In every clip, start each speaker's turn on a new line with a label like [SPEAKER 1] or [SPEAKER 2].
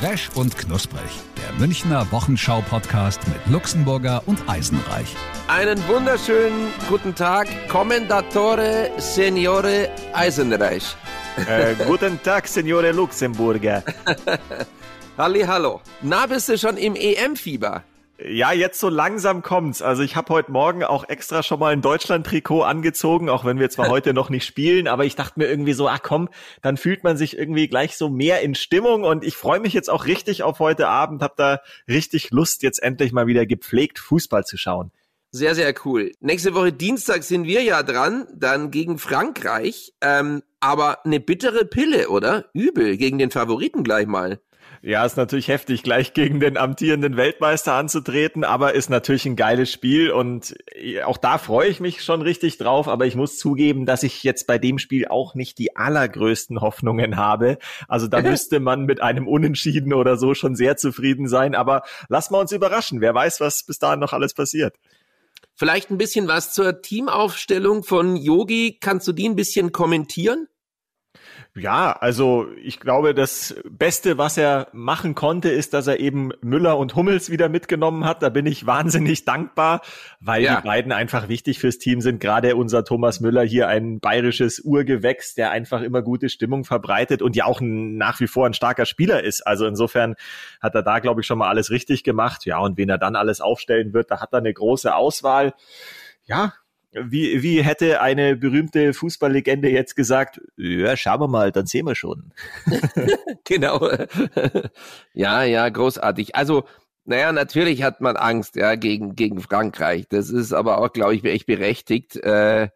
[SPEAKER 1] Fresh und knusprig. Der Münchner Wochenschau-Podcast mit Luxemburger und Eisenreich.
[SPEAKER 2] Einen wunderschönen guten Tag, Kommendatore Signore Eisenreich.
[SPEAKER 3] Äh, guten Tag, Signore Luxemburger.
[SPEAKER 2] Halli, hallo. Na, bist du schon im EM-Fieber?
[SPEAKER 3] Ja, jetzt so langsam kommt's. Also ich habe heute Morgen auch extra schon mal ein Deutschland-Trikot angezogen, auch wenn wir zwar heute noch nicht spielen, aber ich dachte mir irgendwie so, ach komm, dann fühlt man sich irgendwie gleich so mehr in Stimmung und ich freue mich jetzt auch richtig auf heute Abend, hab da richtig Lust, jetzt endlich mal wieder gepflegt Fußball zu schauen.
[SPEAKER 2] Sehr, sehr cool. Nächste Woche Dienstag sind wir ja dran, dann gegen Frankreich. Ähm, aber eine bittere Pille, oder? Übel gegen den Favoriten gleich mal.
[SPEAKER 3] Ja, ist natürlich heftig, gleich gegen den amtierenden Weltmeister anzutreten, aber ist natürlich ein geiles Spiel und auch da freue ich mich schon richtig drauf, aber ich muss zugeben, dass ich jetzt bei dem Spiel auch nicht die allergrößten Hoffnungen habe. Also da müsste man mit einem Unentschieden oder so schon sehr zufrieden sein, aber lassen wir uns überraschen. Wer weiß, was bis dahin noch alles passiert.
[SPEAKER 2] Vielleicht ein bisschen was zur Teamaufstellung von Yogi. Kannst du die ein bisschen kommentieren?
[SPEAKER 3] Ja, also ich glaube, das Beste, was er machen konnte, ist, dass er eben Müller und Hummels wieder mitgenommen hat. Da bin ich wahnsinnig dankbar, weil ja. die beiden einfach wichtig fürs Team sind. Gerade unser Thomas Müller hier ein bayerisches Urgewächs, der einfach immer gute Stimmung verbreitet und ja auch nach wie vor ein starker Spieler ist. Also insofern hat er da, glaube ich, schon mal alles richtig gemacht. Ja, und wen er dann alles aufstellen wird, da hat er eine große Auswahl. Ja, wie, wie hätte eine berühmte Fußballlegende jetzt gesagt, ja, schauen wir mal, dann sehen wir schon.
[SPEAKER 2] genau. ja, ja, großartig. Also, naja, natürlich hat man Angst, ja, gegen, gegen Frankreich. Das ist aber auch, glaube ich, echt berechtigt. Äh,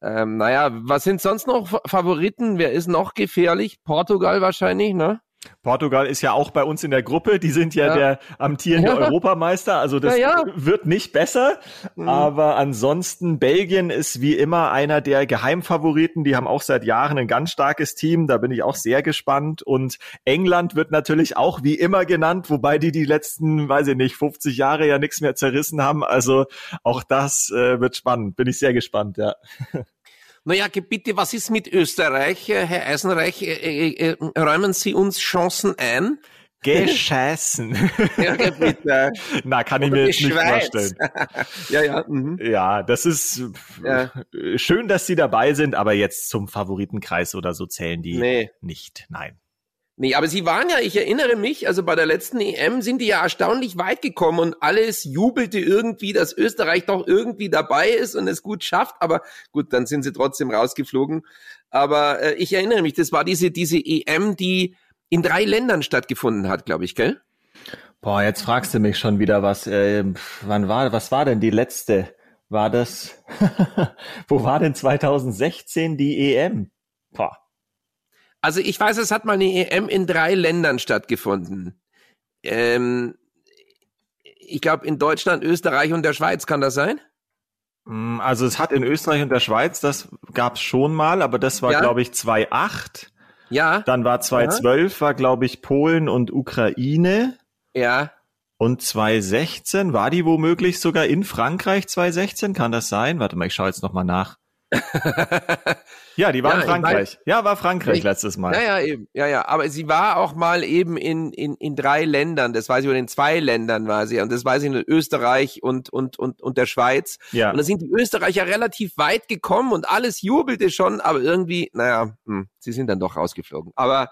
[SPEAKER 2] ähm, naja, was sind sonst noch Favoriten? Wer ist noch gefährlich? Portugal wahrscheinlich, ne?
[SPEAKER 3] Portugal ist ja auch bei uns in der Gruppe. Die sind ja, ja. der amtierende ja. Europameister. Also das ja, wird nicht besser. Mhm. Aber ansonsten Belgien ist wie immer einer der Geheimfavoriten. Die haben auch seit Jahren ein ganz starkes Team. Da bin ich auch sehr gespannt. Und England wird natürlich auch wie immer genannt, wobei die die letzten, weiß ich nicht, 50 Jahre ja nichts mehr zerrissen haben. Also auch das äh, wird spannend. Bin ich sehr gespannt, ja.
[SPEAKER 2] Naja, bitte, was ist mit Österreich, äh, Herr Eisenreich? Äh, äh, räumen Sie uns Chancen ein?
[SPEAKER 3] Gescheißen.
[SPEAKER 2] ja, bitte.
[SPEAKER 3] Na, kann ich mir jetzt nicht Schweiz. vorstellen.
[SPEAKER 2] ja, ja. Mhm.
[SPEAKER 3] Ja, das ist ja. schön, dass Sie dabei sind, aber jetzt zum Favoritenkreis oder so zählen die nee. nicht. Nein.
[SPEAKER 2] Nee, aber sie waren ja, ich erinnere mich, also bei der letzten EM sind die ja erstaunlich weit gekommen und alles jubelte irgendwie, dass Österreich doch irgendwie dabei ist und es gut schafft. Aber gut, dann sind sie trotzdem rausgeflogen. Aber äh, ich erinnere mich, das war diese, diese EM, die in drei Ländern stattgefunden hat, glaube ich, gell?
[SPEAKER 3] Boah, jetzt fragst du mich schon wieder was. Äh, wann war, was war denn die letzte? War das, wo war denn 2016 die EM? Boah.
[SPEAKER 2] Also ich weiß, es hat mal eine EM in drei Ländern stattgefunden. Ähm, ich glaube in Deutschland, Österreich und der Schweiz, kann das sein?
[SPEAKER 3] Mm, also es hat in Österreich und der Schweiz, das gab es schon mal, aber das war, ja. glaube ich, 2008.
[SPEAKER 2] Ja.
[SPEAKER 3] Dann war 2012, ja. war, glaube ich, Polen und Ukraine.
[SPEAKER 2] Ja.
[SPEAKER 3] Und 2016, war die womöglich sogar in Frankreich 2016? Kann das sein? Warte mal, ich schaue jetzt nochmal nach. Ja, die war ja, in Frankreich. Ja, war Frankreich ich, letztes Mal.
[SPEAKER 2] Ja, ja, eben. Ja, ja. Aber sie war auch mal eben in, in, in drei Ländern. Das weiß ich, oder in zwei Ländern war sie. Und das weiß ich in Österreich und, und, und, und der Schweiz. Ja. Und da sind die Österreicher relativ weit gekommen und alles jubelte schon, aber irgendwie, naja, hm, sie sind dann doch rausgeflogen. Aber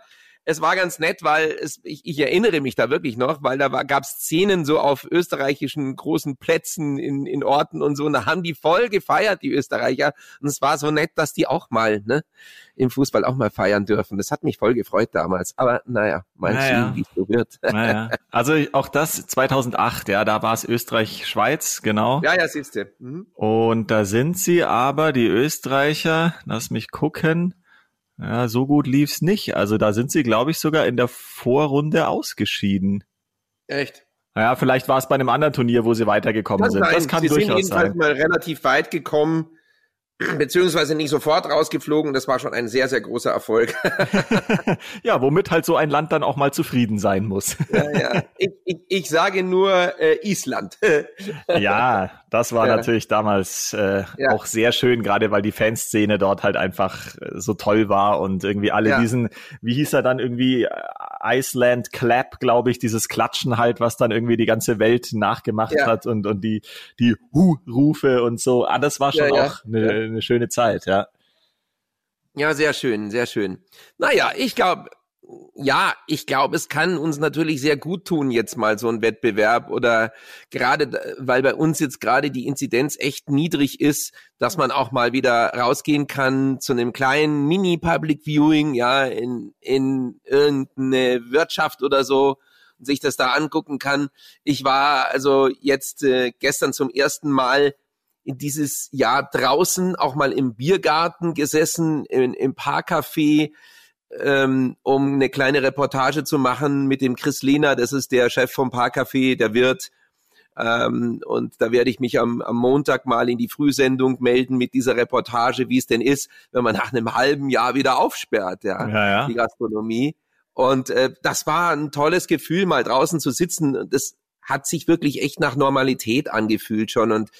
[SPEAKER 2] es war ganz nett, weil es, ich, ich erinnere mich da wirklich noch, weil da gab es Szenen so auf österreichischen großen Plätzen in, in Orten und so, und da haben die voll gefeiert, die Österreicher. Und es war so nett, dass die auch mal, ne, im Fußball auch mal feiern dürfen. Das hat mich voll gefreut damals. Aber naja, mal naja. sehen, wie es so wird.
[SPEAKER 3] Naja. Also auch das 2008, ja, da war es Österreich-Schweiz, genau.
[SPEAKER 2] Ja, ja, siehst du. Mhm.
[SPEAKER 3] Und da sind sie aber, die Österreicher, lass mich gucken, ja, so gut lief's nicht. Also da sind sie, glaube ich, sogar in der Vorrunde ausgeschieden.
[SPEAKER 2] Echt?
[SPEAKER 3] Ja, vielleicht war es bei einem anderen Turnier, wo sie weitergekommen das sind. Nein, das kann sie durchaus sind jedenfalls
[SPEAKER 2] sein. mal relativ weit gekommen. Beziehungsweise nicht sofort rausgeflogen. Das war schon ein sehr, sehr großer Erfolg.
[SPEAKER 3] ja, womit halt so ein Land dann auch mal zufrieden sein muss.
[SPEAKER 2] ja, ja. Ich, ich, ich sage nur äh, Island.
[SPEAKER 3] ja, das war ja. natürlich damals äh, ja. auch sehr schön, gerade weil die Fanszene dort halt einfach äh, so toll war und irgendwie alle ja. diesen, wie hieß er dann irgendwie, Iceland Clap, glaube ich, dieses Klatschen halt, was dann irgendwie die ganze Welt nachgemacht hat und, und die, die Hu-Rufe und so. Ah, das war schon auch eine, eine schöne Zeit, ja.
[SPEAKER 2] Ja, sehr schön, sehr schön. Naja, ich glaube, ja, ich glaube, es kann uns natürlich sehr gut tun, jetzt mal so ein Wettbewerb oder gerade, weil bei uns jetzt gerade die Inzidenz echt niedrig ist, dass man auch mal wieder rausgehen kann zu einem kleinen Mini-Public Viewing, ja, in, in irgendeine Wirtschaft oder so sich das da angucken kann. Ich war also jetzt äh, gestern zum ersten Mal in dieses Jahr draußen auch mal im Biergarten gesessen, in, im Parkcafé, ähm, um eine kleine Reportage zu machen mit dem Chris Lehner, das ist der Chef vom Parkcafé, der Wirt. Ähm, und da werde ich mich am, am Montag mal in die Frühsendung melden mit dieser Reportage, wie es denn ist, wenn man nach einem halben Jahr wieder aufsperrt, ja, ja, ja. die Gastronomie. Und äh, das war ein tolles Gefühl, mal draußen zu sitzen. Das hat sich wirklich echt nach Normalität angefühlt schon. Und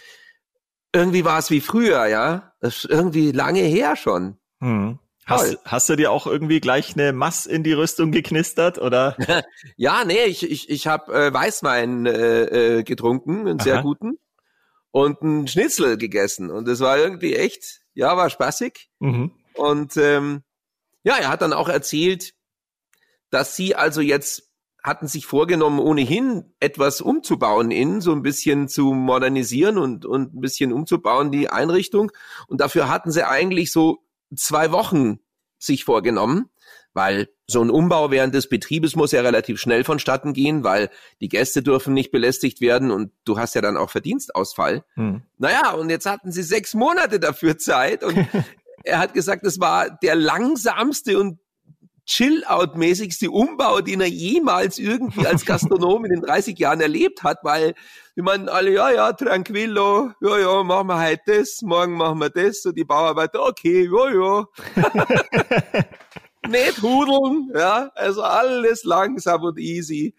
[SPEAKER 2] irgendwie war es wie früher, ja. Das ist irgendwie lange her schon.
[SPEAKER 3] Hm. Hast, hast du dir auch irgendwie gleich eine Mass in die Rüstung geknistert oder?
[SPEAKER 2] ja, nee, ich ich ich habe äh, Weißwein äh, äh, getrunken, einen Aha. sehr guten und einen Schnitzel gegessen und es war irgendwie echt, ja, war spaßig. Mhm. Und ähm, ja, er hat dann auch erzählt, dass sie also jetzt hatten sich vorgenommen, ohnehin etwas umzubauen in, so ein bisschen zu modernisieren und, und ein bisschen umzubauen, die Einrichtung. Und dafür hatten sie eigentlich so zwei Wochen sich vorgenommen, weil so ein Umbau während des Betriebes muss ja relativ schnell vonstatten gehen, weil die Gäste dürfen nicht belästigt werden und du hast ja dann auch Verdienstausfall. Hm. Naja, und jetzt hatten sie sechs Monate dafür Zeit und er hat gesagt, es war der langsamste und Chill-out-mäßigste Umbau, den er jemals irgendwie als Gastronom in den 30 Jahren erlebt hat, weil die meinen alle, ja, ja, tranquillo, ja, ja, machen wir heute das, morgen machen wir das, und die Bauarbeiter, okay, ja, ja. Nicht hudeln, ja, also alles langsam und easy.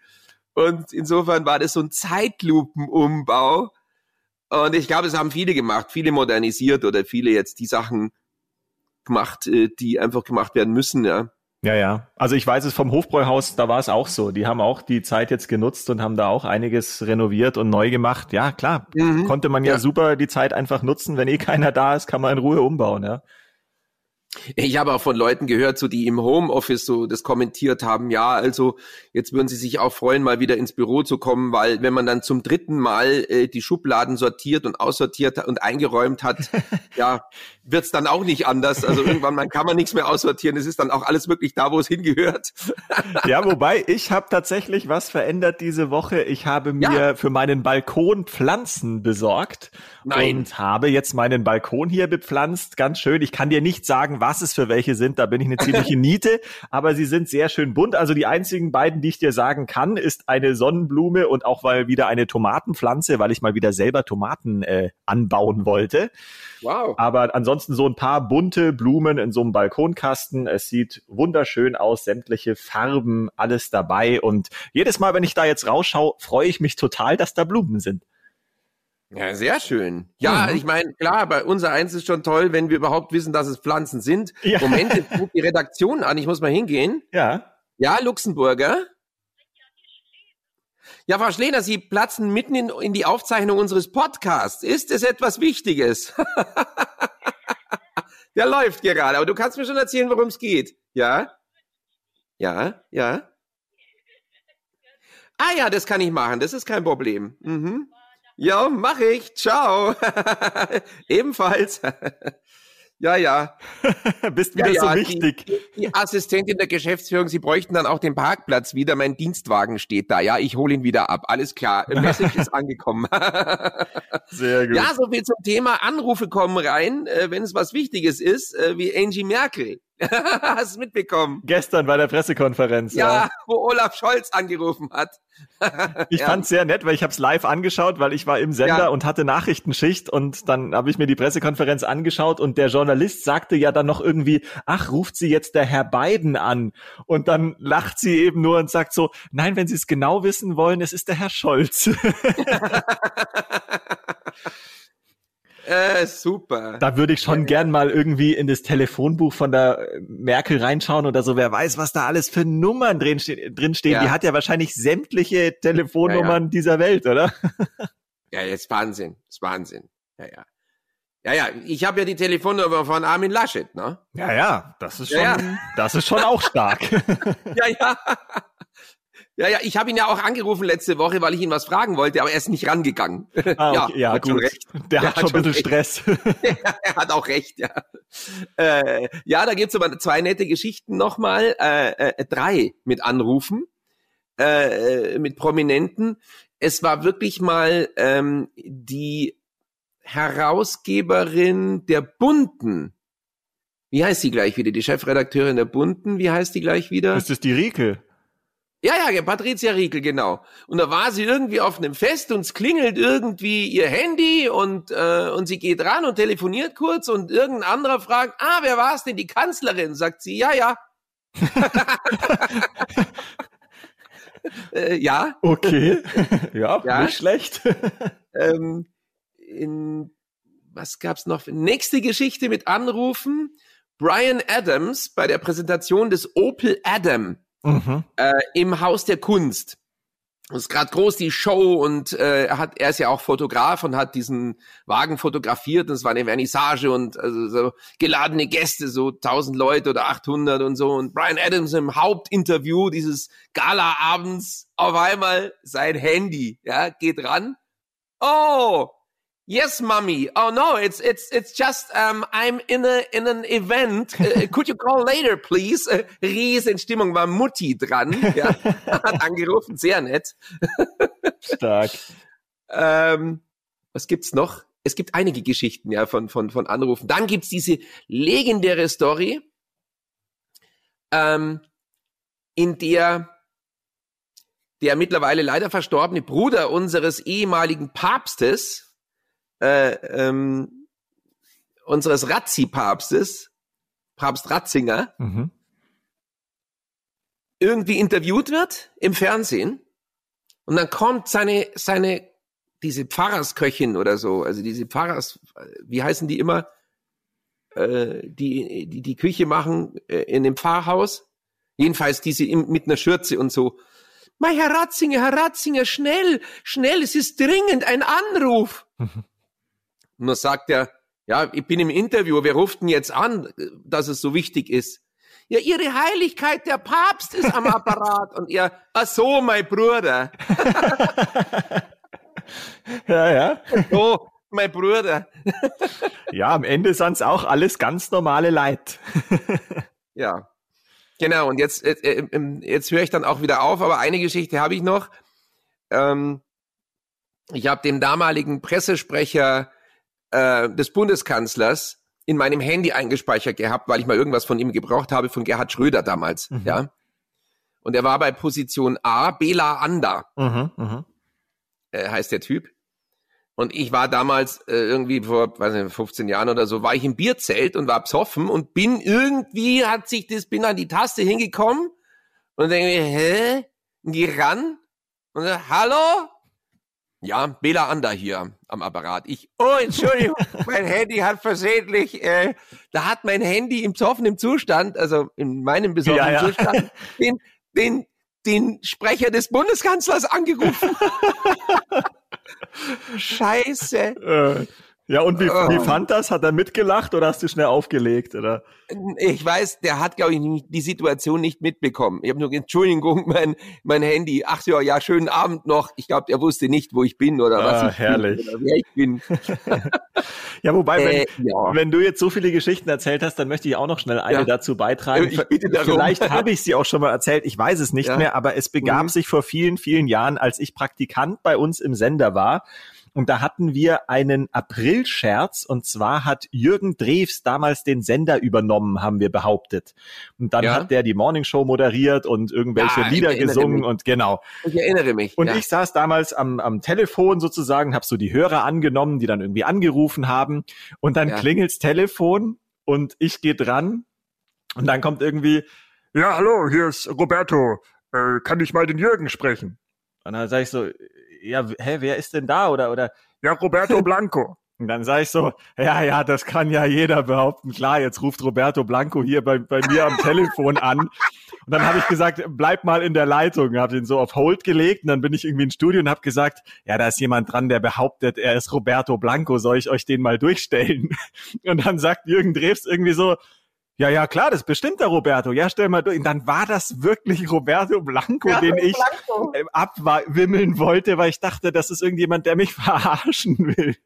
[SPEAKER 2] Und insofern war das so ein Zeitlupenumbau. Und ich glaube, es haben viele gemacht, viele modernisiert oder viele jetzt die Sachen gemacht, äh, die einfach gemacht werden müssen, ja.
[SPEAKER 3] Ja, ja. Also ich weiß es vom Hofbräuhaus, da war es auch so. Die haben auch die Zeit jetzt genutzt und haben da auch einiges renoviert und neu gemacht. Ja, klar. Mhm. Konnte man ja, ja super die Zeit einfach nutzen. Wenn eh keiner da ist, kann man in Ruhe umbauen, ja.
[SPEAKER 2] Ich habe auch von Leuten gehört, so die im Homeoffice so das kommentiert haben, ja, also jetzt würden sie sich auch freuen, mal wieder ins Büro zu kommen, weil wenn man dann zum dritten Mal äh, die Schubladen sortiert und aussortiert und eingeräumt hat, ja, wird's dann auch nicht anders. Also irgendwann man kann man nichts mehr aussortieren, es ist dann auch alles wirklich da, wo es hingehört.
[SPEAKER 3] ja, wobei ich habe tatsächlich was verändert diese Woche. Ich habe mir ja. für meinen Balkon Pflanzen besorgt Nein. und habe jetzt meinen Balkon hier bepflanzt. Ganz schön. Ich kann dir nicht sagen, was es für welche sind, da bin ich eine ziemliche Niete, aber sie sind sehr schön bunt. Also die einzigen beiden, die ich dir sagen kann, ist eine Sonnenblume und auch mal wieder eine Tomatenpflanze, weil ich mal wieder selber Tomaten äh, anbauen wollte. Wow. Aber ansonsten so ein paar bunte Blumen in so einem Balkonkasten. Es sieht wunderschön aus, sämtliche Farben, alles dabei. Und jedes Mal, wenn ich da jetzt rausschaue, freue ich mich total, dass da Blumen sind.
[SPEAKER 2] Ja, sehr schön. Ja, mhm. ich meine, klar, bei unser eins ist schon toll, wenn wir überhaupt wissen, dass es Pflanzen sind. Ja. Moment, jetzt ruft die Redaktion an, ich muss mal hingehen.
[SPEAKER 3] Ja.
[SPEAKER 2] Ja, Luxemburger. Ja, Frau Schlehner, Sie platzen mitten in, in die Aufzeichnung unseres Podcasts. Ist es etwas Wichtiges? Der läuft gerade, aber du kannst mir schon erzählen, worum es geht. Ja? Ja, ja. Ah ja, das kann ich machen, das ist kein Problem. Mhm. Ja, mach ich. Ciao. Ebenfalls. ja, ja.
[SPEAKER 3] Bist wieder ja, so wichtig.
[SPEAKER 2] Die, die, Assistentin der Geschäftsführung, Sie bräuchten dann auch den Parkplatz wieder. Mein Dienstwagen steht da. Ja, ich hole ihn wieder ab. Alles klar. Message ist angekommen. Sehr gut. Ja, so viel zum Thema Anrufe kommen rein, äh, wenn es was Wichtiges ist, äh, wie Angie Merkel. Hast du mitbekommen?
[SPEAKER 3] Gestern bei der Pressekonferenz.
[SPEAKER 2] Ja, ja. wo Olaf Scholz angerufen hat.
[SPEAKER 3] ich ja. fand's sehr nett, weil ich habe es live angeschaut, weil ich war im Sender ja. und hatte Nachrichtenschicht und dann habe ich mir die Pressekonferenz angeschaut und der Journalist sagte ja dann noch irgendwie, ach, ruft sie jetzt der Herr Biden an? Und dann lacht sie eben nur und sagt so, nein, wenn Sie es genau wissen wollen, es ist der Herr Scholz.
[SPEAKER 2] Äh, super.
[SPEAKER 3] Da würde ich schon ja, gern mal irgendwie in das Telefonbuch von der Merkel reinschauen oder so. Wer weiß, was da alles für Nummern drin, ste drin stehen. Ja. Die hat ja wahrscheinlich sämtliche Telefonnummern ja, dieser Welt, oder?
[SPEAKER 2] Ja, jetzt Wahnsinn. Das ist Wahnsinn. Ja, ja. Ja, ja, ich habe ja die Telefonnummer von Armin Laschet, ne?
[SPEAKER 3] Ja, ja, das ist schon, das ist schon auch stark.
[SPEAKER 2] ja, ja. Ja, ja, ich habe ihn ja auch angerufen letzte Woche, weil ich ihn was fragen wollte, aber er ist nicht rangegangen.
[SPEAKER 3] Ah, okay. ja, ja hat gut. recht. Der, Der hat, hat, schon ein bisschen Stress.
[SPEAKER 2] ja, er hat auch recht, ja. Äh, ja, da gibt's aber zwei nette Geschichten nochmal. Äh, äh, drei mit Anrufen, äh, mit Prominenten. Es war wirklich mal ähm, die Herausgeberin der Bunten. Wie heißt die gleich wieder? Die Chefredakteurin der Bunten, wie heißt die gleich wieder?
[SPEAKER 3] Ist das die Rieke?
[SPEAKER 2] Ja, ja, Patricia Riekel, genau. Und da war sie irgendwie auf einem Fest und es klingelt irgendwie ihr Handy und, äh, und sie geht ran und telefoniert kurz und irgendein anderer fragt, ah, wer war es denn, die Kanzlerin? Sagt sie, ja, ja. äh, ja.
[SPEAKER 3] Okay. Ja, ja. nicht schlecht.
[SPEAKER 2] ähm, in, was gab's noch? Nächste Geschichte mit Anrufen. Brian Adams bei der Präsentation des Opel Adam mhm. äh, im Haus der Kunst. Das ist gerade groß die Show und äh, er hat er ist ja auch Fotograf und hat diesen Wagen fotografiert und es war eine Vernissage und also so geladene Gäste so 1000 Leute oder 800 und so und Brian Adams im Hauptinterview dieses Gala abends auf einmal sein Handy ja geht ran oh Yes, mommy. Oh no, it's it's it's just um, I'm in a in an event. Uh, could you call later, please? Uh, Riesenstimmung war Mutti dran. Ja, hat angerufen, sehr nett.
[SPEAKER 3] Stark.
[SPEAKER 2] ähm, was gibt's noch? Es gibt einige Geschichten ja von von von Anrufen. Dann gibt's diese legendäre Story, ähm, in der der mittlerweile leider verstorbene Bruder unseres ehemaligen Papstes äh, ähm, unseres Razzi-Papstes, Papst Ratzinger, mhm. irgendwie interviewt wird im Fernsehen und dann kommt seine, seine, diese Pfarrersköchin oder so, also diese Pfarrers, wie heißen die immer, äh, die, die die Küche machen äh, in dem Pfarrhaus, jedenfalls diese im, mit einer Schürze und so. Mein Herr Ratzinger, Herr Ratzinger, schnell, schnell, es ist dringend ein Anruf. Mhm. Und dann sagt er, ja, ich bin im Interview, wer ruft denn jetzt an, dass es so wichtig ist? Ja, Ihre Heiligkeit, der Papst ist am Apparat. Und er, ach so, mein Bruder.
[SPEAKER 3] ja, ja.
[SPEAKER 2] So, mein Bruder.
[SPEAKER 3] ja, am Ende sind's auch alles ganz normale Leid.
[SPEAKER 2] ja. Genau, und jetzt, jetzt, äh, äh, jetzt höre ich dann auch wieder auf, aber eine Geschichte habe ich noch. Ähm, ich habe dem damaligen Pressesprecher äh, des Bundeskanzlers in meinem Handy eingespeichert gehabt, weil ich mal irgendwas von ihm gebraucht habe, von Gerhard Schröder damals, mhm. ja. Und er war bei Position A, Bela Anda, mhm, mh. äh, heißt der Typ. Und ich war damals äh, irgendwie vor, weiß nicht, 15 Jahren oder so, war ich im Bierzelt und war psoffen und bin irgendwie, hat sich das, bin an die Taste hingekommen und denke mir, hä? Und geh ran und sag, hallo? Ja, Bela Ander hier am Apparat. Ich, oh, Entschuldigung, mein Handy hat versehentlich, äh, da hat mein Handy im besoffenen Zustand, also in meinem besoffenen ja, ja. Zustand, den, den, den Sprecher des Bundeskanzlers angerufen. Scheiße.
[SPEAKER 3] Äh. Ja, und wie, oh. wie fand das? Hat er mitgelacht oder hast du schnell aufgelegt? Oder?
[SPEAKER 2] Ich weiß, der hat, glaube ich, die Situation nicht mitbekommen. Ich habe nur, Entschuldigung, mein, mein Handy. Ach ja, ja, schönen Abend noch. Ich glaube, er wusste nicht, wo ich bin oder ah, was ich
[SPEAKER 3] herrlich.
[SPEAKER 2] bin oder wer ich bin.
[SPEAKER 3] ja, wobei, wenn, äh, ja. wenn du jetzt so viele Geschichten erzählt hast, dann möchte ich auch noch schnell eine ja. dazu beitragen. Ich bitte darum. Vielleicht habe ich sie auch schon mal erzählt, ich weiß es nicht ja. mehr, aber es begab mhm. sich vor vielen, vielen Jahren, als ich Praktikant bei uns im Sender war Und da hatten wir einen Aprilscherz und zwar hat Jürgen Drews damals den Sender übernommen, haben wir behauptet. Und dann ja. hat der die Morningshow moderiert und irgendwelche ja, Lieder gesungen mich. und genau.
[SPEAKER 2] Ich erinnere mich.
[SPEAKER 3] Und ja. ich saß damals am, am Telefon sozusagen, habe so die Hörer angenommen, die dann irgendwie angerufen haben und dann klingelt's Telefon und ich gehe dran und dann kommt irgendwie, ja, hallo, hier ist Roberto, äh, kann ich mal den Jürgen sprechen? Und dann sage ich so, ja, hä, wer ist denn da? Oder, oder, ja, Roberto Blanco. Und dann sage ich so, ja, ja, das kann ja jeder behaupten. Klar, jetzt ruft Roberto Blanco hier bei, bei mir am Telefon an. Und dann habe ich gesagt, bleib mal in der Leitung. Habe den so auf Hold gelegt und dann bin ich irgendwie ins Studio und habe gesagt, ja, da ist jemand dran, der behauptet, er ist Roberto Blanco. Soll ich euch den mal durchstellen? Und dann sagt Jürgen Drews irgendwie so, ja, ja, klar, das bestimmt der Roberto. Ja, stell mal durch. Und dann war das wirklich Roberto Blanco, ja, den ich Blanco. abwimmeln wollte, weil ich dachte, das ist irgendjemand, der mich verarschen will.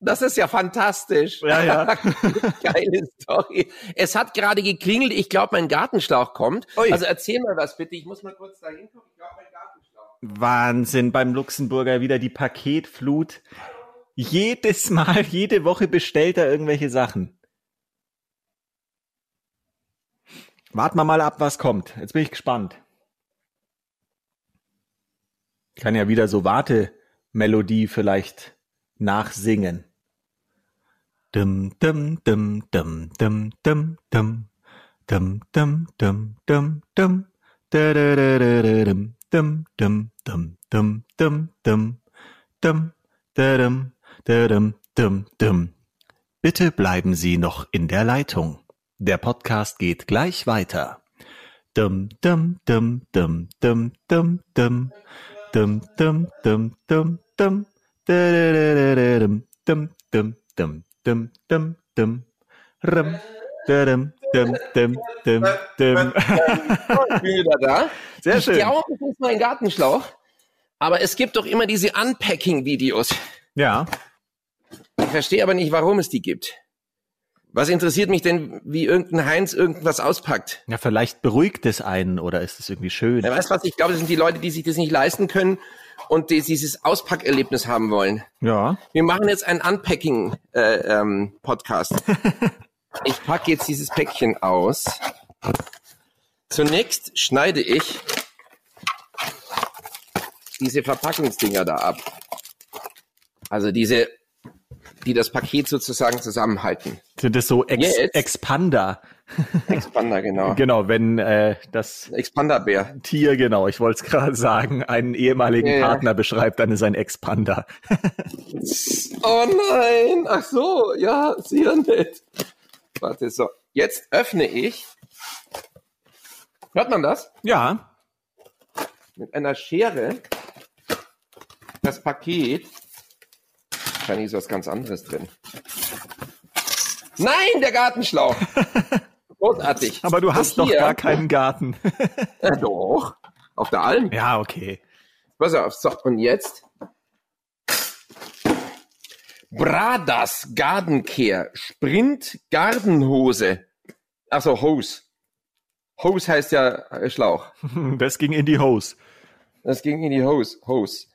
[SPEAKER 2] Das ist ja fantastisch.
[SPEAKER 3] Ja, ja.
[SPEAKER 2] Geile Story. Es hat gerade geklingelt. Ich glaube, mein Gartenschlauch kommt. Ui. Also erzähl mal was bitte. Ich muss mal kurz da hingucken. Ich glaube, mein
[SPEAKER 3] Gartenschlauch. Wahnsinn. Beim Luxemburger wieder die Paketflut. Jedes Mal, jede Woche bestellt er irgendwelche Sachen. Warten wir mal ab, was kommt. Jetzt bin ich gespannt. Ich kann ja wieder so Wartemelodie vielleicht nachsingen. Dum, dum, dum, dum, dum, dum, dum. Dum, dum, dum, dum, dum. Dum, dum, dum, dum, dum, dum, dum. Dum, dum, dum, dum. Bitte bleiben Sie noch in der Leitung. Der Podcast geht gleich weiter. Dum dum dum dum dum dum dum dum dum dum dum dum dum dum dum dum dum dum dum rum dum dum dum dum dum
[SPEAKER 2] wieder da.
[SPEAKER 3] Sehr schön. Ich
[SPEAKER 2] glaube, das ist mein Gartenschlauch. Aber es gibt doch immer diese Unpacking-Videos.
[SPEAKER 3] Ja.
[SPEAKER 2] Ich verstehe aber nicht, warum es die gibt. Was interessiert mich denn, wie irgendein Heinz irgendwas auspackt?
[SPEAKER 3] Ja, vielleicht beruhigt es einen oder ist es irgendwie schön.
[SPEAKER 2] Ja, weißt du was? Ich glaube, das sind die Leute, die sich das nicht leisten können und die dieses Auspackerlebnis haben wollen.
[SPEAKER 3] Ja.
[SPEAKER 2] Wir machen jetzt einen Unpacking-Podcast. Äh, ähm, ich packe jetzt dieses Päckchen aus. Zunächst schneide ich diese Verpackungsdinger da ab. Also diese die das Paket sozusagen zusammenhalten.
[SPEAKER 3] Sind das so Ex Jetzt, Expander?
[SPEAKER 2] Expander, genau.
[SPEAKER 3] genau, wenn äh, das
[SPEAKER 2] Expanderbär.
[SPEAKER 3] Tier, genau, ich wollte es gerade sagen, einen ehemaligen ja, Partner ja. beschreibt, dann ist ein Expander.
[SPEAKER 2] oh nein, ach so, ja, sehr nett. Warte, so, jetzt öffne ich. Hört man das?
[SPEAKER 3] Ja.
[SPEAKER 2] Mit einer Schere das Paket Wahrscheinlich ist was ganz anderes drin. Nein, der Gartenschlauch. Großartig.
[SPEAKER 3] Aber du hast doch gar keinen Garten.
[SPEAKER 2] ja, doch. Auf der Alm.
[SPEAKER 3] Ja, okay.
[SPEAKER 2] Pass auf. So, und jetzt? Bradas Gardencare Sprint Gardenhose. Achso, Hose. Hose heißt ja äh, Schlauch.
[SPEAKER 3] Das ging in die Hose.
[SPEAKER 2] Das ging in die Hose. Hose.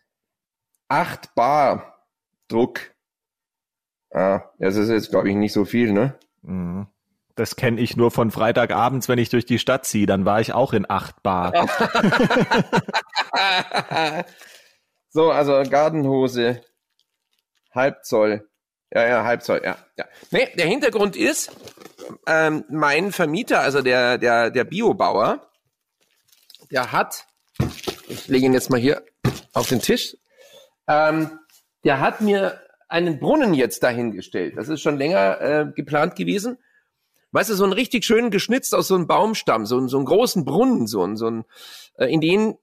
[SPEAKER 2] 8 Bar. Druck. Ah, das ist jetzt, glaube ich, nicht so viel, ne?
[SPEAKER 3] Mhm. Das kenne ich nur von Freitagabends, wenn ich durch die Stadt ziehe. Dann war ich auch in acht Bar.
[SPEAKER 2] so, also Gartenhose, Halbzoll. Ja, ja, Halbzoll, ja. ja. Nee, der Hintergrund ist, ähm, mein Vermieter, also der, der, der Biobauer, der hat, ich lege ihn jetzt mal hier auf den Tisch, ähm, der hat mir einen Brunnen jetzt dahingestellt. Das ist schon länger äh, geplant gewesen. Weißt du, so einen richtig schön geschnitzt aus so einem Baumstamm, so, so einen großen Brunnen, so, so ein, äh, in den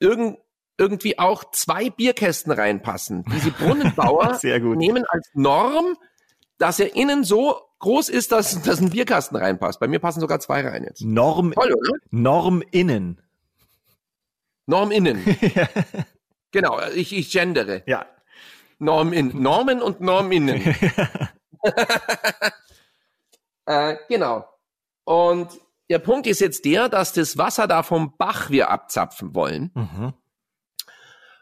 [SPEAKER 2] irgend, irgendwie auch zwei Bierkästen reinpassen. Diese Brunnenbauer nehmen als Norm, dass er innen so groß ist, dass, dass ein Bierkasten reinpasst. Bei mir passen sogar zwei rein jetzt.
[SPEAKER 3] Norm, Toll, oder? Norm innen.
[SPEAKER 2] Norm innen. genau, ich, ich gendere.
[SPEAKER 3] Ja.
[SPEAKER 2] Norm in. Normen und Norminnen. äh, genau. Und der Punkt ist jetzt der, dass das Wasser da vom Bach wir abzapfen wollen. Mhm.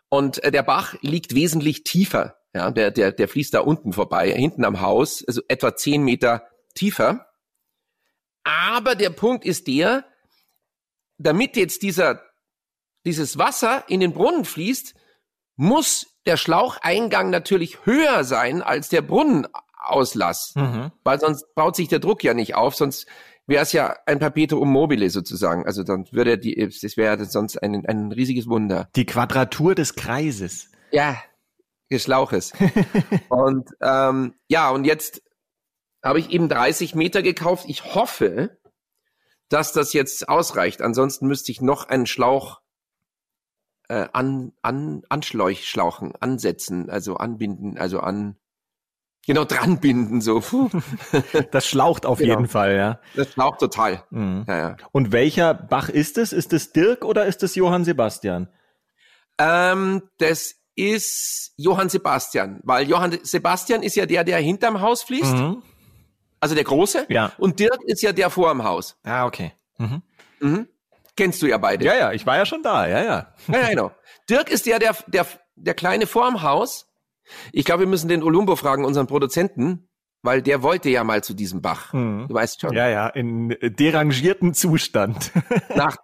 [SPEAKER 2] Und äh, der Bach liegt wesentlich tiefer. Ja, der, der, der fließt da unten vorbei, hinten am Haus, also etwa zehn Meter tiefer. Aber der Punkt ist der, damit jetzt dieser, dieses Wasser in den Brunnen fließt, muss der Schlaucheingang natürlich höher sein als der Brunnenauslass, mhm. weil sonst baut sich der Druck ja nicht auf, sonst wäre es ja ein Perpetuum mobile sozusagen. Also dann würde die, das wäre sonst ein, ein riesiges Wunder.
[SPEAKER 3] Die Quadratur des Kreises.
[SPEAKER 2] Ja, des Schlauches. und ähm, ja, und jetzt habe ich eben 30 Meter gekauft. Ich hoffe, dass das jetzt ausreicht. Ansonsten müsste ich noch einen Schlauch äh, an, an, anschlauchen, ansetzen, also anbinden, also an, genau, dranbinden, so.
[SPEAKER 3] Das schlaucht auf genau. jeden Fall, ja.
[SPEAKER 2] Das schlaucht total.
[SPEAKER 3] Mhm. Ja, ja. Und welcher Bach ist es? Ist es Dirk oder ist es Johann Sebastian?
[SPEAKER 2] Ähm, das ist Johann Sebastian, weil Johann Sebastian ist ja der, der hinterm Haus fließt. Mhm. Also der große.
[SPEAKER 3] Ja.
[SPEAKER 2] Und Dirk ist ja der vor dem Haus.
[SPEAKER 3] Ah, okay. Mhm.
[SPEAKER 2] Mhm. Kennst du ja beide.
[SPEAKER 3] Ja, ja, ich war ja schon da, ja, ja.
[SPEAKER 2] Ja, genau. Dirk ist ja der, der, der kleine vorm Haus. Ich glaube, wir müssen den Olumbo fragen, unseren Produzenten, weil der wollte ja mal zu diesem Bach.
[SPEAKER 3] Mhm. Du weißt schon. Ja, ja, in derangierten Zustand.
[SPEAKER 2] Nach,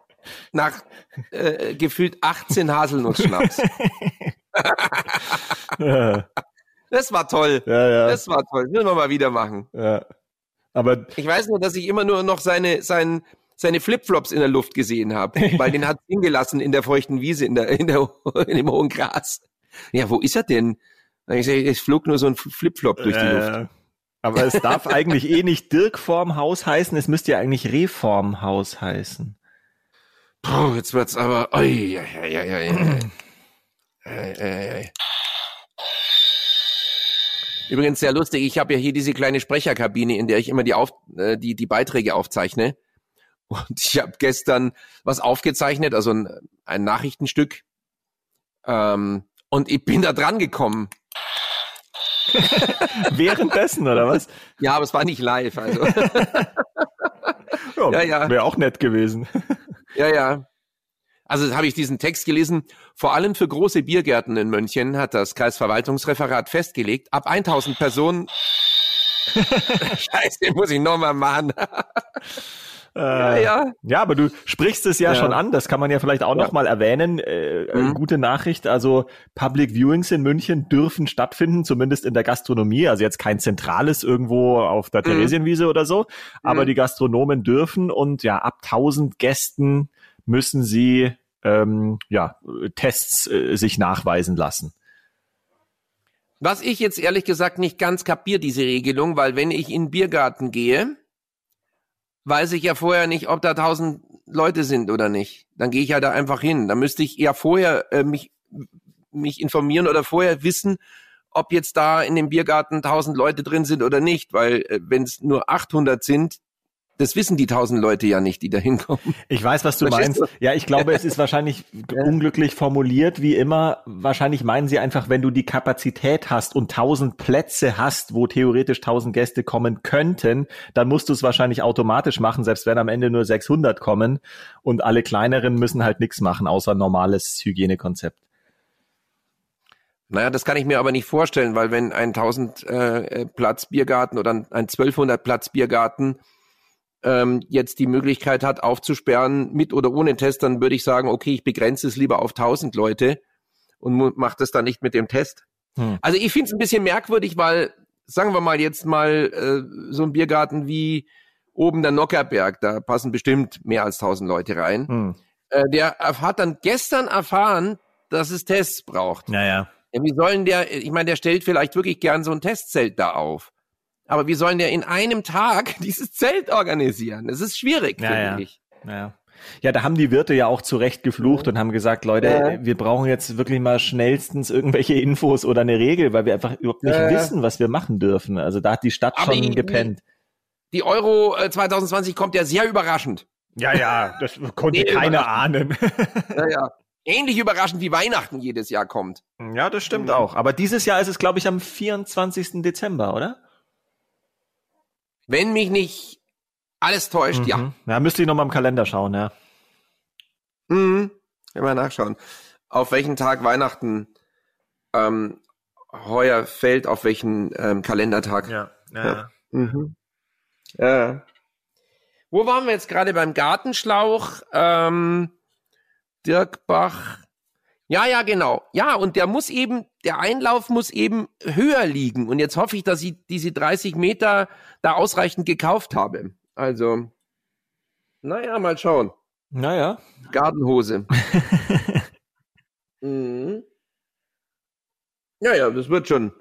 [SPEAKER 2] nach äh, gefühlt 18 Haselnussschnaps. das war toll.
[SPEAKER 3] Ja, ja.
[SPEAKER 2] Das war toll. Müssen wir mal wieder machen.
[SPEAKER 3] Ja. Aber
[SPEAKER 2] ich weiß nur, dass ich immer nur noch seine, sein, seine Flipflops in der Luft gesehen habe, weil den hat hingelassen in der feuchten Wiese, in der, in der, in dem hohen Gras. Ja, wo ist er denn? Ich sag, es flog nur so ein Flipflop durch die Luft. Äh,
[SPEAKER 3] aber es darf eigentlich eh nicht Dirk vorm Haus heißen, es müsste ja eigentlich Reform Haus heißen.
[SPEAKER 2] Puh, jetzt wird's aber. Oi, ja. Äh, äh, Übrigens sehr lustig, ich habe ja hier diese kleine Sprecherkabine, in der ich immer die, Auf, äh, die, die Beiträge aufzeichne. Und ich habe gestern was aufgezeichnet, also ein, ein Nachrichtenstück. Ähm, und ich bin da dran gekommen.
[SPEAKER 3] Währenddessen, oder was?
[SPEAKER 2] Ja, aber es war nicht live. Also.
[SPEAKER 3] ja, ja, ja. Wäre auch nett gewesen.
[SPEAKER 2] ja, ja. Also habe ich diesen Text gelesen. Vor allem für große Biergärten in München hat das Kreisverwaltungsreferat festgelegt, ab 1000 Personen. Scheiße, den muss ich nochmal machen.
[SPEAKER 3] Äh, ja, ja. ja, aber du sprichst es ja, ja, schon an, das kann man ja vielleicht auch ja. nochmal erwähnen. Äh, äh, mhm. Gute Nachricht, also Public Viewings in München dürfen stattfinden, zumindest in der Gastronomie, also jetzt kein zentrales irgendwo auf der mhm. Theresienwiese oder so, aber mhm. die Gastronomen dürfen und ja, ab 1000 Gästen müssen sie ähm, ja, Tests äh, sich nachweisen lassen.
[SPEAKER 2] Was ich jetzt ehrlich gesagt nicht ganz kapier, diese Regelung, weil wenn ich in den Biergarten gehe, weiß ich ja vorher nicht, ob da tausend Leute sind oder nicht. Dann gehe ich ja da einfach hin. Da müsste ich ja vorher äh, mich, mich informieren oder vorher wissen, ob jetzt da in dem Biergarten tausend Leute drin sind oder nicht, weil äh, wenn es nur 800 sind, das wissen die tausend Leute ja nicht, die da hinkommen.
[SPEAKER 3] Ich weiß, was du Verstehst meinst. Du? Ja, ich glaube, es ist wahrscheinlich unglücklich formuliert, wie immer. Wahrscheinlich meinen sie einfach, wenn du die Kapazität hast und tausend Plätze hast, wo theoretisch tausend Gäste kommen könnten, dann musst du es wahrscheinlich automatisch machen, selbst wenn am Ende nur 600 kommen und alle kleineren müssen halt nichts machen, außer normales Hygienekonzept.
[SPEAKER 2] Naja, das kann ich mir aber nicht vorstellen, weil wenn ein 1000 äh, Platz Biergarten oder ein 1200 Platz Biergarten ähm, jetzt die Möglichkeit hat, aufzusperren mit oder ohne Test, dann würde ich sagen, okay, ich begrenze es lieber auf 1000 Leute und mache das dann nicht mit dem Test. Hm. Also ich finde es ein bisschen merkwürdig, weil, sagen wir mal jetzt mal, äh, so ein Biergarten wie oben der Nockerberg, da passen bestimmt mehr als 1000 Leute rein. Hm. Äh, der hat dann gestern erfahren, dass es Tests braucht.
[SPEAKER 3] Naja.
[SPEAKER 2] Ja, wie sollen der, ich meine, der stellt vielleicht wirklich gern so ein Testzelt da auf. Aber wie sollen der in einem Tag dieses Zelt organisieren? Das ist schwierig,
[SPEAKER 3] ja, finde ja. ich. Ja. Ja, da haben die Wirte ja auch zurecht geflucht und haben gesagt, Leute, ja. wir brauchen jetzt wirklich mal schnellstens irgendwelche Infos oder eine Regel, weil wir einfach überhaupt nicht ja. wissen, was wir machen dürfen. Also da hat die Stadt Aber schon gepennt.
[SPEAKER 2] Die Euro 2020 äh, kommt ja sehr überraschend.
[SPEAKER 3] Ja, ja, das konnte nee, keiner ahnen.
[SPEAKER 2] Ja, ja. Ähnlich überraschend wie Weihnachten jedes Jahr kommt.
[SPEAKER 3] Ja, das stimmt mhm. auch. Aber dieses Jahr ist es, glaube ich, am 24. Dezember, oder?
[SPEAKER 2] Wenn mich nicht alles täuscht, mhm. ja.
[SPEAKER 3] Ja, müsste ich noch mal im Kalender schauen, ja.
[SPEAKER 2] Mhm. Immer nachschauen. auf welchen Tag Weihnachten ähm, heuer fällt, auf welchen ähm, Kalendertag.
[SPEAKER 3] Ja, ja. ja.
[SPEAKER 2] Mhm. ja. Wo waren wir jetzt gerade beim Gartenschlauch? Ähm, Dirk Bach. Ja, ja, genau. Ja, und der muss eben, der Einlauf muss eben höher liegen. Und jetzt hoffe ich, dass ich diese 30 Meter da ausreichend gekauft habe. Also, naja, mal schauen.
[SPEAKER 3] Naja.
[SPEAKER 2] Gartenhose. mhm. Ja, ja, das wird schon,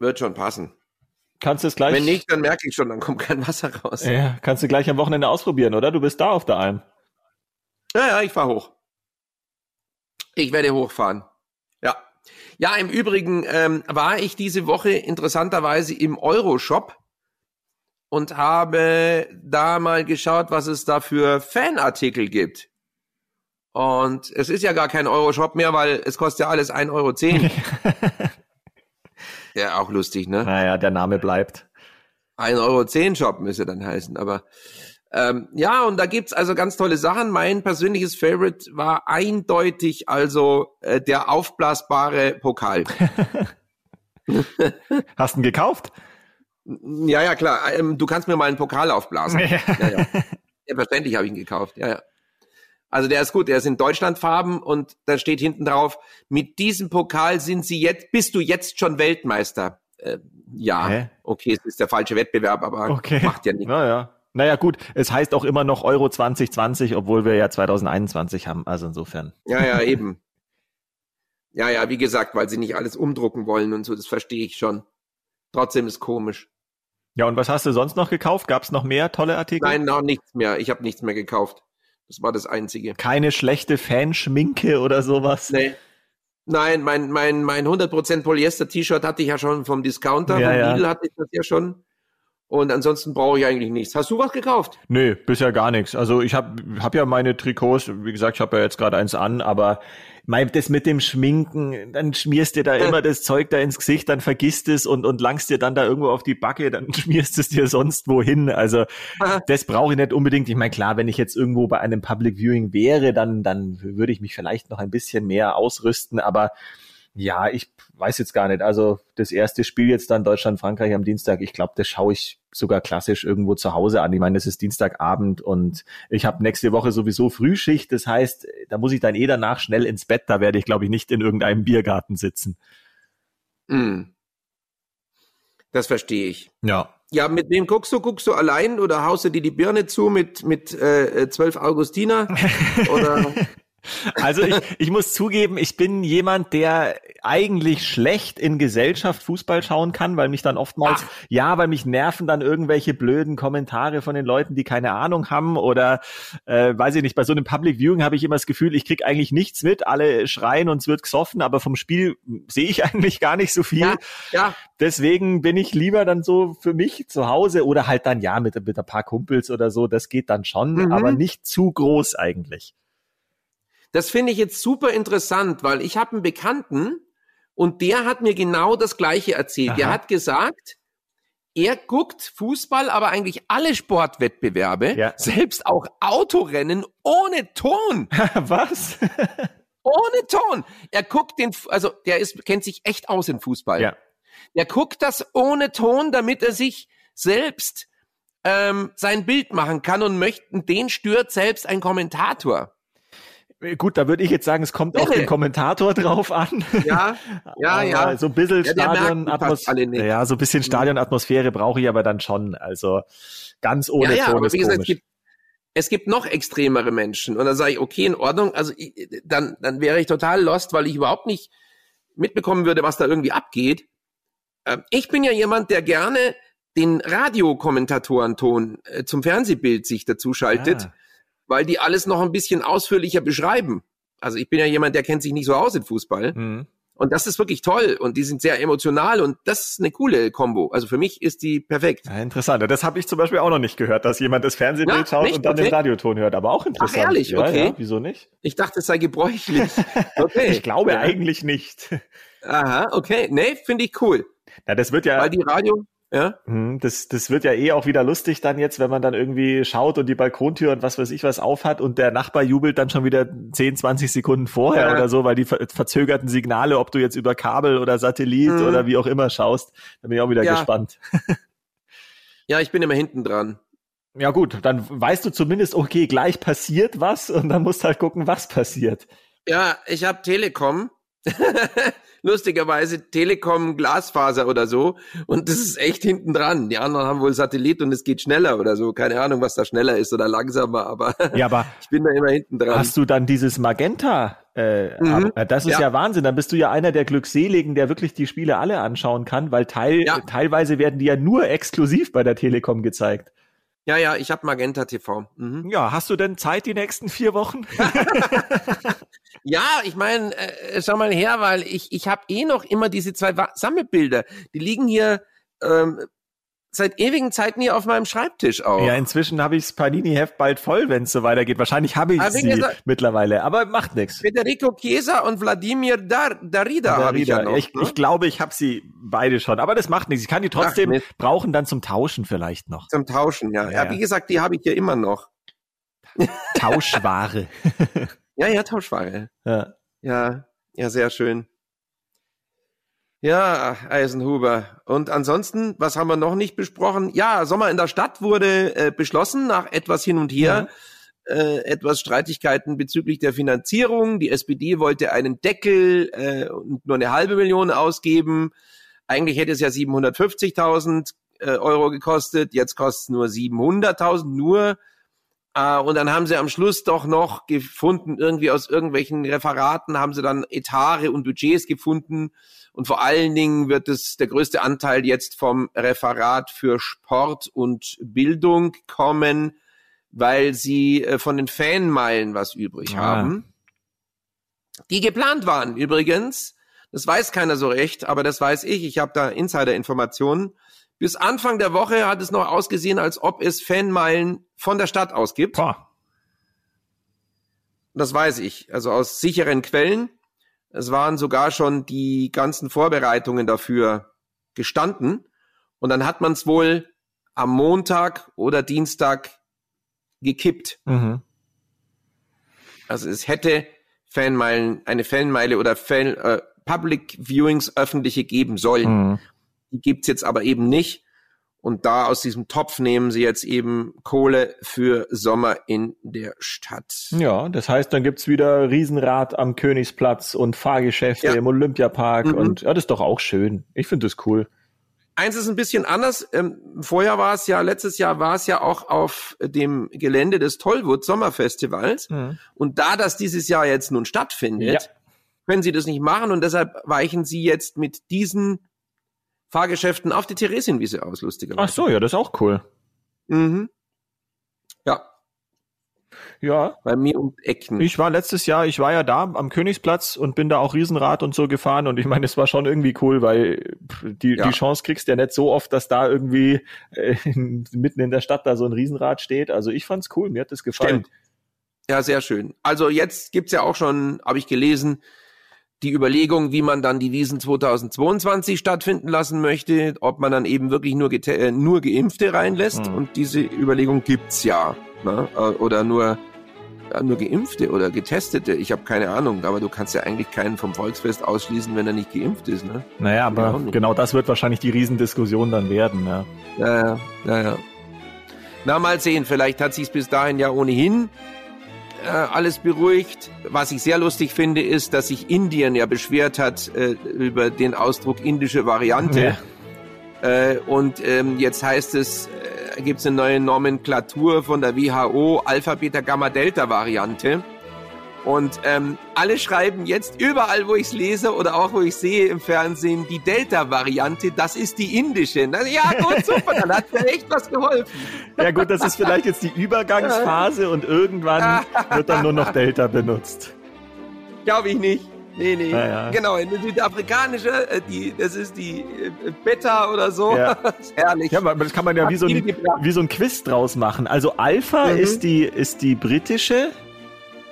[SPEAKER 2] wird schon passen.
[SPEAKER 3] Kannst du es gleich.
[SPEAKER 2] Wenn nicht, dann merke ich schon, dann kommt kein Wasser raus.
[SPEAKER 3] Ja, kannst du gleich am Wochenende ausprobieren, oder? Du bist da auf der Alm.
[SPEAKER 2] Ja, ja, ich fahr hoch. Ich werde hochfahren. Ja. Ja, im Übrigen ähm, war ich diese Woche interessanterweise im Euroshop und habe da mal geschaut, was es da für Fanartikel gibt. Und es ist ja gar kein Euroshop mehr, weil es kostet ja alles 1,10 Euro. ja, auch lustig, ne?
[SPEAKER 3] Naja, der Name bleibt.
[SPEAKER 2] 1,10 Euro Shop müsste dann heißen, aber ähm, ja, und da gibt's also ganz tolle Sachen. Mein persönliches Favorite war eindeutig also äh, der aufblasbare Pokal.
[SPEAKER 3] Hast du ihn gekauft?
[SPEAKER 2] Ja, ja, klar. Ähm, du kannst mir mal einen Pokal aufblasen. Ja, ja. ja. Selbstverständlich habe ich ihn gekauft. Ja, ja. Also der ist gut, der ist in Deutschlandfarben und da steht hinten drauf, mit diesem Pokal sind sie jetzt, bist du jetzt schon Weltmeister. Äh, ja, Hä? okay, es ist der falsche Wettbewerb, aber okay. macht ja nichts.
[SPEAKER 3] Naja. Naja, gut, es heißt auch immer noch Euro 2020, obwohl wir ja 2021 haben, also insofern.
[SPEAKER 2] Ja, ja, eben. Ja, ja, wie gesagt, weil sie nicht alles umdrucken wollen und so, das verstehe ich schon. Trotzdem ist komisch.
[SPEAKER 3] Ja, und was hast du sonst noch gekauft? Gab es noch mehr tolle Artikel?
[SPEAKER 2] Nein, noch nichts mehr. Ich habe nichts mehr gekauft. Das war das Einzige.
[SPEAKER 3] Keine schlechte Fanschminke oder sowas?
[SPEAKER 2] Nee. Nein, mein, mein, mein 100% Polyester-T-Shirt hatte ich ja schon vom Discounter. Ja, vom ja. Lidl hatte ich das ja schon. Und ansonsten brauche ich eigentlich nichts. Hast du was gekauft?
[SPEAKER 3] Nee, bisher gar nichts. Also ich habe hab ja meine Trikots, wie gesagt, ich habe ja jetzt gerade eins an, aber mein, das mit dem Schminken, dann schmierst dir da immer das Zeug da ins Gesicht, dann vergisst es und, und langst dir dann da irgendwo auf die Backe, dann schmierst es dir sonst wohin. Also das brauche ich nicht unbedingt. Ich meine, klar, wenn ich jetzt irgendwo bei einem Public Viewing wäre, dann, dann würde ich mich vielleicht noch ein bisschen mehr ausrüsten, aber ja, ich weiß jetzt gar nicht. Also das erste Spiel jetzt dann Deutschland-Frankreich am Dienstag, ich glaube, das schaue ich sogar klassisch irgendwo zu Hause an. Ich meine, das ist Dienstagabend und ich habe nächste Woche sowieso Frühschicht. Das heißt, da muss ich dann eh danach schnell ins Bett. Da werde ich, glaube ich, nicht in irgendeinem Biergarten sitzen.
[SPEAKER 2] Mm. Das verstehe ich.
[SPEAKER 3] Ja.
[SPEAKER 2] Ja, mit wem guckst du? Guckst du allein oder haust du dir die Birne zu mit mit äh, 12 Augustiner? Oder
[SPEAKER 3] Also ich, ich muss zugeben, ich bin jemand, der eigentlich schlecht in Gesellschaft Fußball schauen kann, weil mich dann oftmals, Ach. ja, weil mich nerven dann irgendwelche blöden Kommentare von den Leuten, die keine Ahnung haben oder äh, weiß ich nicht, bei so einem Public Viewing habe ich immer das Gefühl, ich krieg eigentlich nichts mit, alle schreien und es wird gesoffen, aber vom Spiel sehe ich eigentlich gar nicht so viel. Ja, ja. Deswegen bin ich lieber dann so für mich zu Hause oder halt dann ja mit, mit ein paar Kumpels oder so, das geht dann schon, mhm. aber nicht zu groß eigentlich.
[SPEAKER 2] Das finde ich jetzt super interessant, weil ich habe einen Bekannten und der hat mir genau das Gleiche erzählt. Aha. Der hat gesagt, er guckt Fußball, aber eigentlich alle Sportwettbewerbe, ja. selbst auch Autorennen ohne Ton.
[SPEAKER 3] Was?
[SPEAKER 2] ohne Ton. Er guckt den, also der ist, kennt sich echt aus in Fußball. Ja. Er guckt das ohne Ton, damit er sich selbst ähm, sein Bild machen kann und möchten, den stört selbst ein Kommentator.
[SPEAKER 3] Gut, da würde ich jetzt sagen, es kommt auf den Kommentator drauf an.
[SPEAKER 2] Ja, ja, ja.
[SPEAKER 3] So ein bisschen ja, Stadionatmosphäre. Ja, so ein bisschen Stadionatmosphäre brauche ich aber dann schon. Also ganz ohne ja, ja, aber wie gesagt,
[SPEAKER 2] es gibt, es gibt noch extremere Menschen. Und dann sage ich, okay, in Ordnung. Also ich, dann, dann wäre ich total lost, weil ich überhaupt nicht mitbekommen würde, was da irgendwie abgeht. Ähm, ich bin ja jemand, der gerne den Radiokommentatorenton äh, zum Fernsehbild sich dazu schaltet. Ja weil die alles noch ein bisschen ausführlicher beschreiben. Also ich bin ja jemand, der kennt sich nicht so aus in Fußball. Mhm. Und das ist wirklich toll und die sind sehr emotional und das ist eine coole Combo. Also für mich ist die perfekt.
[SPEAKER 3] Ja, interessant. Das habe ich zum Beispiel auch noch nicht gehört, dass jemand das Fernsehbild ja, schaut nicht? und dann okay. den Radioton hört. Aber auch interessant. Ach,
[SPEAKER 2] ehrlich? Ja, okay. Ja,
[SPEAKER 3] wieso nicht?
[SPEAKER 2] Ich dachte, es sei gebräuchlich.
[SPEAKER 3] Okay. ich glaube eigentlich nicht.
[SPEAKER 2] Aha, okay. Nee, finde ich cool.
[SPEAKER 3] Na, das wird ja.
[SPEAKER 2] Weil die Radio,
[SPEAKER 3] Ja? Mhm, das, das wird ja eh auch wieder lustig dann jetzt, wenn man dann irgendwie schaut und die Balkontür und was weiß ich was aufhat und der Nachbar jubelt dann schon wieder 10, 20 Sekunden vorher ja. oder so, weil die verzögerten Signale, ob du jetzt über Kabel oder Satellit mhm. oder wie auch immer schaust, da bin ich auch wieder ja. gespannt.
[SPEAKER 2] ja, ich bin immer hinten dran.
[SPEAKER 3] Ja gut, dann weißt du zumindest, okay, gleich passiert was und dann musst du halt gucken, was passiert.
[SPEAKER 2] Ja, ich habe Telekom. lustigerweise Telekom Glasfaser oder so. Und das ist echt hinten dran. Die anderen haben wohl Satellit und es geht schneller oder so. Keine Ahnung, was da schneller ist oder langsamer, aber,
[SPEAKER 3] ja, aber
[SPEAKER 2] ich bin da immer hinten dran.
[SPEAKER 3] Hast du dann dieses Magenta? Äh, mhm. Das ist ja. ja. Wahnsinn. Dann bist du ja einer der Glückseligen, der wirklich die Spiele alle anschauen kann, weil teil, ja. teilweise werden die ja nur exklusiv bei der Telekom gezeigt.
[SPEAKER 2] Ja, ja, ich habe Magenta TV.
[SPEAKER 3] Mhm. Ja, hast du denn Zeit die nächsten vier Wochen?
[SPEAKER 2] ja, ich meine, äh, schau mal her, weil ich ich habe eh noch immer diese zwei Sammelbilder. Die liegen hier ähm, seit ewigen Zeiten hier auf meinem Schreibtisch auch.
[SPEAKER 3] Ja, inzwischen habe ich das Panini-Heft bald voll, wenn es so weitergeht. Wahrscheinlich habe ich sie gesagt, mittlerweile, aber macht nichts.
[SPEAKER 2] Federico Chiesa und Wladimir Dar Darida, Darida. habe ich ja noch.
[SPEAKER 3] Ich, ne? ich glaube, ich habe sie beide schon, aber das macht nichts. Ich kann die trotzdem brauchen dann zum Tauschen vielleicht noch.
[SPEAKER 2] Zum Tauschen, ja. Ja, ja wie gesagt, die habe ich ja immer noch.
[SPEAKER 3] Tauschware.
[SPEAKER 2] ja, ja, Tauschware. Ja. Ja, ja, sehr schön. Ja, Eisenhuber. Und ansonsten, was haben wir noch nicht besprochen? Ja, Sommer in der Stadt wurde äh, beschlossen nach etwas hin und her. Ja. Äh, etwas Streitigkeiten bezüglich der Finanzierung. Die SPD wollte einen Deckel äh, und nur eine halbe Million ausgeben. Eigentlich hätte es ja 750.000 äh, Euro gekostet. Jetzt kostet es nur 700.000 nur. Äh, und dann haben sie am Schluss doch noch gefunden, irgendwie aus irgendwelchen Referaten haben sie dann Etare und Budgets gefunden und vor allen Dingen wird es der größte Anteil jetzt vom Referat für Sport und Bildung kommen, weil sie äh, von den Fanmeilen was übrig ah. haben. Die geplant waren übrigens. Das weiß keiner so recht, aber das weiß ich. Ich habe da Insider-Informationen. Bis Anfang der Woche hat es noch ausgesehen, als ob es Fanmeilen von der Stadt ausgibt. Boah. Das weiß ich, also aus sicheren Quellen. Es waren sogar schon die ganzen Vorbereitungen dafür gestanden. Und dann hat man es wohl am Montag oder Dienstag gekippt. Mhm. Also es hätte Fanmeilen, eine Fanmeile oder Fan, äh, Public Viewings öffentliche geben sollen. Mhm. Die gibt's jetzt aber eben nicht. Und da aus diesem Topf nehmen sie jetzt eben Kohle für Sommer in der Stadt.
[SPEAKER 3] Ja, das heißt, dann gibt's wieder Riesenrad am Königsplatz und Fahrgeschäfte ja. im Olympiapark. Mhm. Und ja, das ist doch auch schön. Ich finde das cool.
[SPEAKER 2] Eins ist ein bisschen anders. Ähm, vorher war es ja, letztes Jahr war es ja auch auf dem Gelände des Tollwood Sommerfestivals. Mhm. Und da das dieses Jahr jetzt nun stattfindet, ja. können sie das nicht machen. Und deshalb weichen sie jetzt mit diesen Fahrgeschäften auf die Theresienwiese aus, lustigerweise.
[SPEAKER 3] Ach so, ja, das ist auch cool.
[SPEAKER 2] Mhm. Ja.
[SPEAKER 3] Ja.
[SPEAKER 2] Bei mir um Ecken.
[SPEAKER 3] Ich war letztes Jahr, ich war ja da am Königsplatz und bin da auch Riesenrad und so gefahren und ich meine, es war schon irgendwie cool, weil die, ja. die Chance kriegst du ja nicht so oft, dass da irgendwie äh, mitten in der Stadt da so ein Riesenrad steht. Also ich fand's cool, mir hat das gefallen. Stimmt.
[SPEAKER 2] Ja, sehr schön. Also jetzt gibt's ja auch schon, habe ich gelesen, die Überlegung, wie man dann die Wiesen 2022 stattfinden lassen möchte, ob man dann eben wirklich nur, äh, nur Geimpfte reinlässt. Mhm. Und diese Überlegung gibt's ja. Ne? Äh, oder nur, ja, nur Geimpfte oder Getestete. Ich habe keine Ahnung, aber du kannst ja eigentlich keinen vom Volksfest ausschließen, wenn er nicht geimpft ist. Ne?
[SPEAKER 3] Naja, aber genau das wird wahrscheinlich die Riesendiskussion dann werden. Ja,
[SPEAKER 2] ja, ja. ja, ja. Na, mal sehen, vielleicht hat sich's bis dahin ja ohnehin äh, alles beruhigt. Was ich sehr lustig finde, ist, dass sich Indien ja beschwert hat äh, über den Ausdruck indische Variante. Ja. Äh, und ähm, jetzt heißt es, äh, gibt es eine neue Nomenklatur von der WHO, Alpha, Beta, Gamma, Delta Variante. Und ähm, alle schreiben jetzt überall, wo ich es lese oder auch wo ich sehe im Fernsehen, die Delta-Variante, das ist die indische. Na, ja gut, super, dann hat mir echt was geholfen.
[SPEAKER 3] Ja gut, das ist vielleicht jetzt die Übergangsphase und irgendwann wird dann nur noch Delta benutzt.
[SPEAKER 2] Glaube ich nicht. Nee, nee. Ja, ja. Genau, eine südafrikanische, äh, die, das ist die äh, Beta oder so. Ja.
[SPEAKER 3] herrlich. Ja, das kann man ja wie so, ein, wie so ein Quiz draus machen. Also Alpha mhm. ist, die, ist die britische,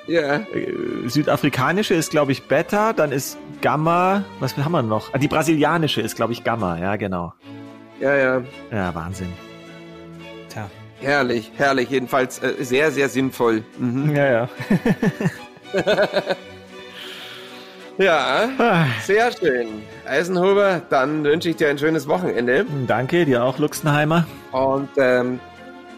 [SPEAKER 3] ja. Äh, südafrikanische ist, glaube ich, Beta, dann ist Gamma, was haben wir noch? Ah, die brasilianische ist, glaube ich, Gamma, ja, genau.
[SPEAKER 2] Ja, ja.
[SPEAKER 3] Ja, Wahnsinn.
[SPEAKER 2] Tja. Herrlich, herrlich. Jedenfalls äh, sehr, sehr sinnvoll.
[SPEAKER 3] Mhm. Ja, ja.
[SPEAKER 2] ja, ah. sehr schön. Eisenhuber, dann wünsche ich dir ein schönes Wochenende.
[SPEAKER 3] Danke, dir auch, Luxenheimer.
[SPEAKER 2] Und ähm,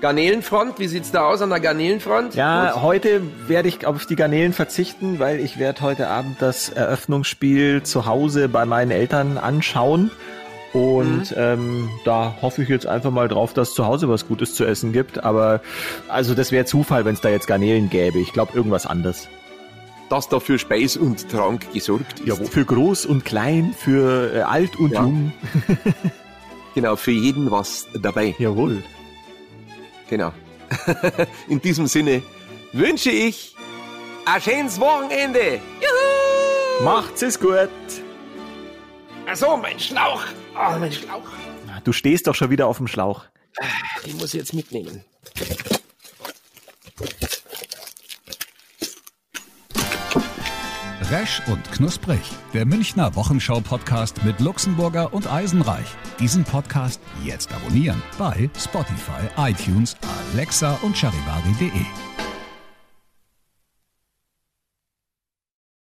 [SPEAKER 2] Garnelenfront, wie sieht's da aus an der Garnelenfront?
[SPEAKER 3] Ja, Gut. heute werde ich auf die Garnelen verzichten, weil ich werde heute Abend das Eröffnungsspiel zu Hause bei meinen Eltern anschauen. Und mhm. ähm, da hoffe ich jetzt einfach mal drauf, dass zu Hause was Gutes zu essen gibt. Aber also das wäre Zufall, wenn es da jetzt Garnelen gäbe. Ich glaube irgendwas anderes.
[SPEAKER 2] Dass da für Speis und Trank gesorgt ist.
[SPEAKER 3] Ja, für groß und klein, für äh, alt und ja. jung.
[SPEAKER 2] genau, für jeden was dabei.
[SPEAKER 3] Jawohl.
[SPEAKER 2] Genau. In diesem Sinne wünsche ich ein schönes Wochenende.
[SPEAKER 3] Juhu! Macht's es gut.
[SPEAKER 2] Achso, mein Schlauch. Oh, mein Schlauch.
[SPEAKER 3] Du stehst doch schon wieder auf dem Schlauch.
[SPEAKER 2] Ah, den muss ich jetzt mitnehmen.
[SPEAKER 1] Resch und Knusprig, der Münchner Wochenschau-Podcast mit Luxemburger und Eisenreich. Diesen Podcast jetzt abonnieren bei Spotify, iTunes, Alexa und charivari.de.